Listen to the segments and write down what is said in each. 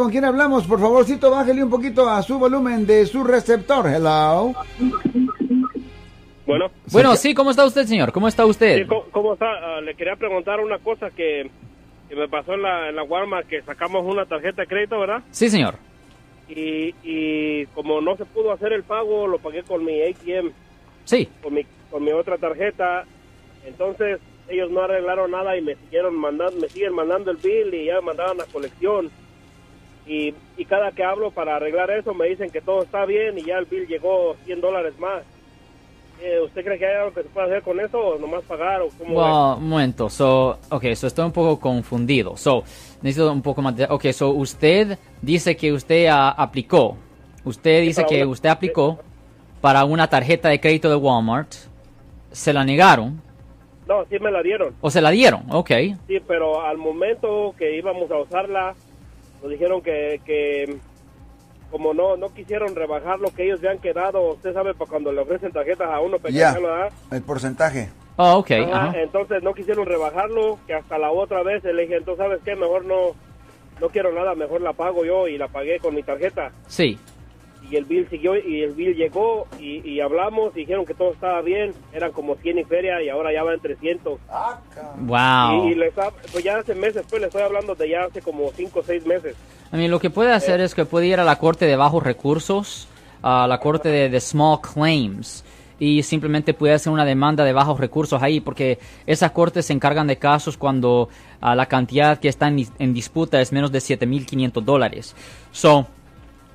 ¿con quién hablamos? Por favorcito, bájele un poquito a su volumen de su receptor. Hello. Bueno. Bueno, sí, ¿cómo está usted, señor? ¿Cómo está usted? Sí, ¿cómo, cómo está? Ah, le quería preguntar una cosa que, que me pasó en la, en la Walmart, que sacamos una tarjeta de crédito, ¿verdad? Sí, señor. Y, y como no se pudo hacer el pago, lo pagué con mi ATM, Sí. con mi, con mi otra tarjeta. Entonces, ellos no arreglaron nada y me siguieron mandando, me siguen mandando el bill y ya me mandaban la colección. Y, y cada que hablo para arreglar eso, me dicen que todo está bien y ya el bill llegó 100 dólares más. Eh, ¿Usted cree que hay algo que se pueda hacer con eso o nomás pagar o cómo? Well, un momento. So, ok, so estoy un poco confundido. So, necesito un poco más de... Ok, so usted dice que usted ah, aplicó. Usted dice que una- usted aplicó para una tarjeta de crédito de Walmart. Se la negaron. No, sí me la dieron. O se la dieron. Ok. Sí, pero al momento que íbamos a usarla, nos dijeron que, que como no no quisieron rebajar lo que ellos ya han quedado, usted sabe, para cuando le ofrecen tarjetas a uno Ya, pequeño, ¿verdad? el porcentaje. Oh, ok. Ajá, ajá. Entonces no quisieron rebajarlo, que hasta la otra vez le dije, entonces, ¿sabes qué? Mejor no, no quiero nada, mejor la pago yo y la pagué con mi tarjeta. Sí. Y el bill siguió y el bill llegó y, y hablamos, dijeron que todo estaba bien, eran como 100 y feria y ahora ya van 300. Wow. Y, y les ha- pues ya hace meses, pues le estoy hablando de ya hace como 5 o 6 meses. I mean, lo que puede hacer es que puede ir a la corte de bajos recursos, a la corte de, de small claims, y simplemente puede hacer una demanda de bajos recursos ahí, porque esas cortes se encargan de casos cuando ah, la cantidad que está en, en disputa es menos de 7.500 dólares. So,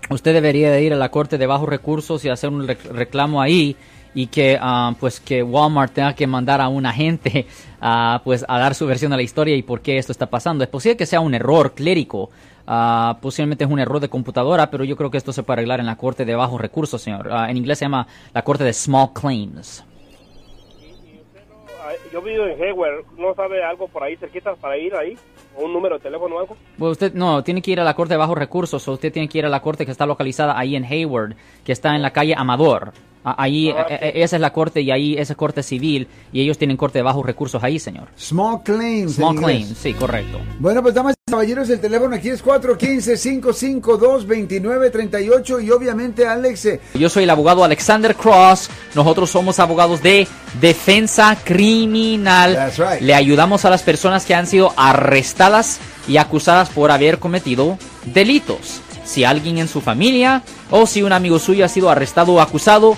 usted debería de ir a la corte de bajos recursos y hacer un rec- reclamo ahí y que ah, pues que Walmart tenga que mandar a un agente ah, pues a dar su versión de la historia y por qué esto está pasando. Es posible que sea un error clérico, ah, posiblemente es un error de computadora, pero yo creo que esto se puede arreglar en la corte de bajos recursos, señor. En inglés se llama la corte de small claims. Yo vivo en Hayward, ¿no sabe algo por ahí cerquita para ir ahí? ¿O un número de teléfono o algo? Pues usted no, tiene que ir a la corte de bajos recursos o usted tiene que ir a la corte que está localizada ahí en Hayward, que está en la calle Amador. Ahí, Ah, eh, eh, esa es la corte y ahí esa es corte civil y ellos tienen corte de bajos recursos ahí, señor. Small claims. Small claims, sí, correcto. Bueno, pues damas y caballeros, el teléfono aquí es 415-552-2938 y obviamente Alex, eh, Yo soy el abogado Alexander Cross. Nosotros somos abogados de defensa criminal. That's right. Le ayudamos a las personas que han sido arrestadas y acusadas por haber cometido delitos. Si alguien en su familia o si un amigo suyo ha sido arrestado o acusado,